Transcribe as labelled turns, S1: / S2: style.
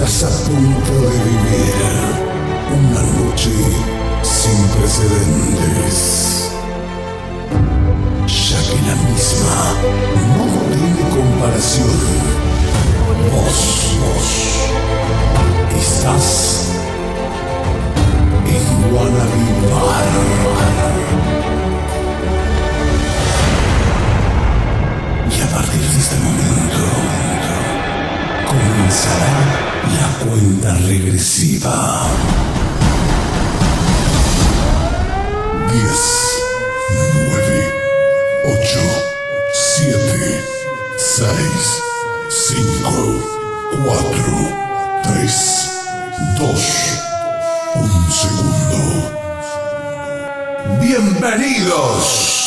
S1: Estás a punto de vivir una noche sin precedentes. Ya que la misma no tiene comparación. Vos, vos, estás en Guanabibar. Y a partir de este momento comenzará cuenta regresiva. 10, 9, 8, 7, 6, 5, 4, 3, 2, un segundo. Bienvenidos